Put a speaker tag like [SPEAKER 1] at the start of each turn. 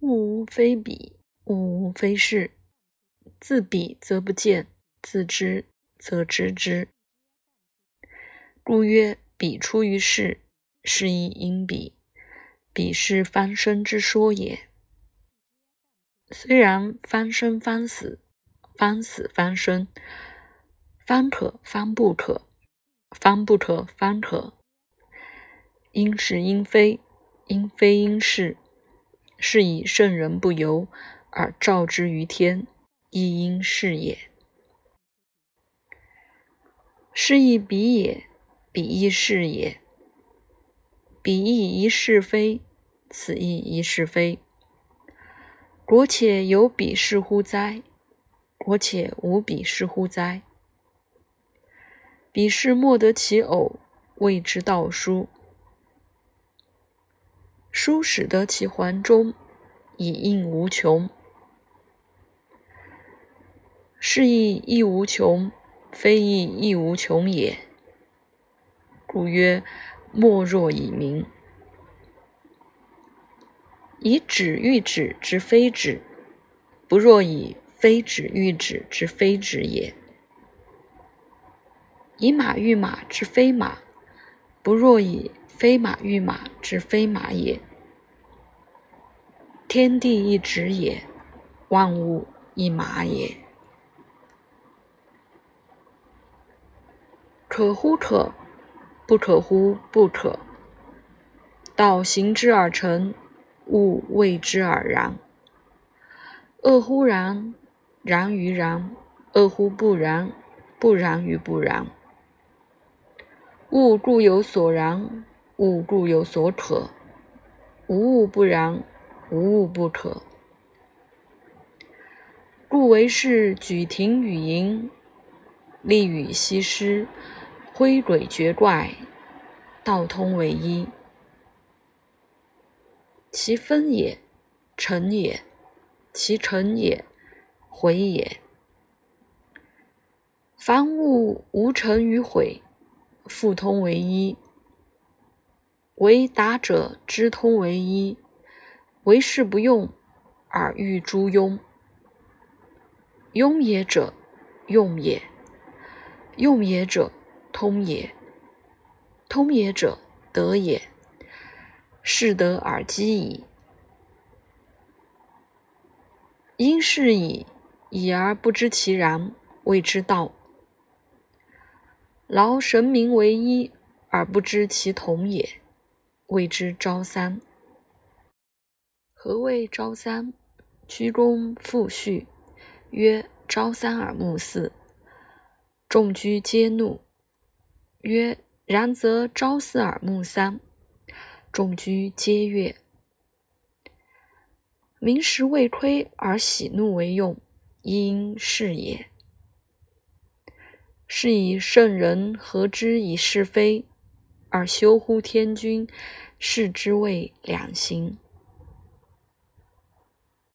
[SPEAKER 1] 物无非彼，物无非是。自彼则不见，自知则知之。故曰：彼出于世，是以因彼。彼是方生之说也。虽然方生方死，方死方生，方可方不可，方不可方可。因是因非，因非因是，是以圣人不由而照之于天。亦因是也，是亦彼也，彼亦是也。彼亦一是非，此亦一是非。国且有彼是乎哉？国且无彼是乎哉？彼是莫得其偶，谓之道书。书使得其环中，以应无穷。是亦亦无穷，非亦亦无穷也。故曰：莫若以明。以止喻止之非止，不若以非止喻止之非止也。以马喻马之非马，不若以非马喻马之非马也。天地一止也，万物一马也。可乎可，不可乎不可。道行之而成，物谓之而然。恶乎然，然于然；恶乎不然，不然于不然。物固有所然，物固有所可。无物不然，无物不可。故为是举庭与营，立与西施。挥鬼绝怪，道通为一。其分也，成也；其成也，毁也。凡物无成与毁，复通为一。为达者知通为一，为是不用而欲诸庸。庸也者，用也；用也者。通也，通也者得也，是得而积矣。因是以已而不知其然，谓之道。劳神明为一而不知其同也，谓之朝三。何谓朝三？居躬复序曰：朝三而暮四，众居皆怒。曰：然则朝四而暮三，众居皆悦。民食未亏而喜怒为用，因是也。是以圣人何之以是非，而修乎天君，是之谓两行。